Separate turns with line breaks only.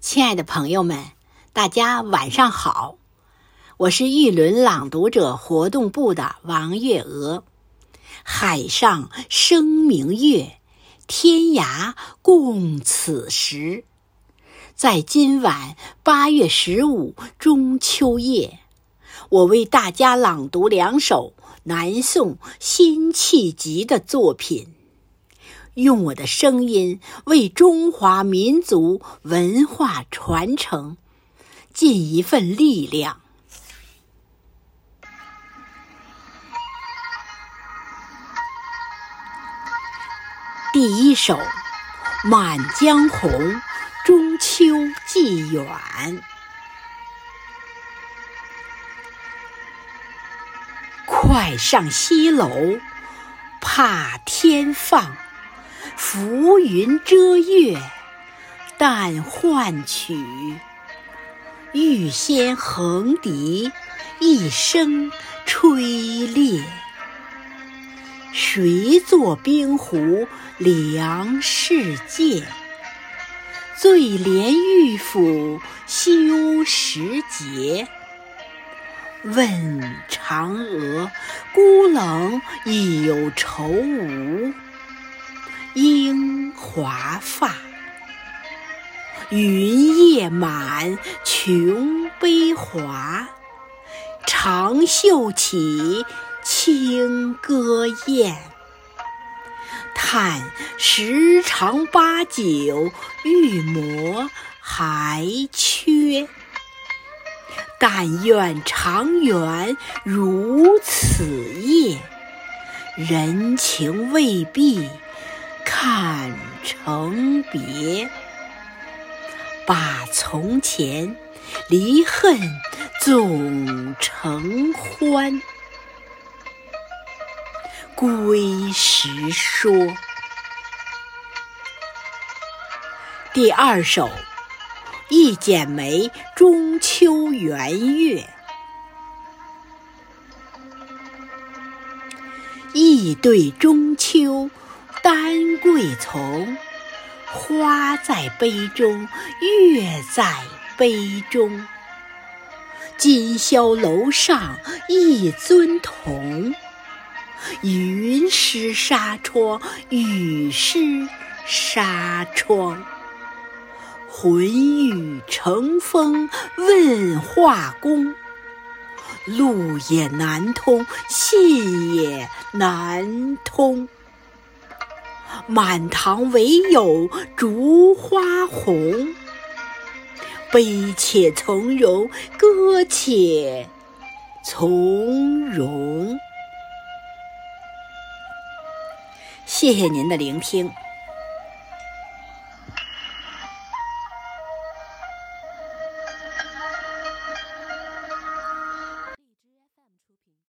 亲爱的朋友们，大家晚上好！我是玉轮朗读者活动部的王月娥。海上生明月，天涯共此时。在今晚八月十五中秋夜，我为大家朗读两首南宋辛弃疾的作品。用我的声音为中华民族文化传承尽一份力量。第一首《满江红·中秋寄远》，快上西楼，怕天放。浮云遮月，但换取玉仙横笛一声吹裂。谁作冰壶凉世界？醉怜玉斧修时节。问嫦娥，孤冷已有愁无？樱华发，云夜满，琼杯华。长袖起，清歌宴。叹十常八九，玉磨还缺。但愿长远如此夜，人情未必。看成别，把从前离恨总成欢。归时说。第二首《一剪梅·中秋圆月》，一对中秋。丹桂丛，花在杯中，月在杯中。今宵楼上一尊同，云湿纱窗，雨湿纱窗。魂欲乘风问画工，路也难通，信也难通。满堂唯有烛花红，悲且从容，歌且从容。谢谢您的聆听。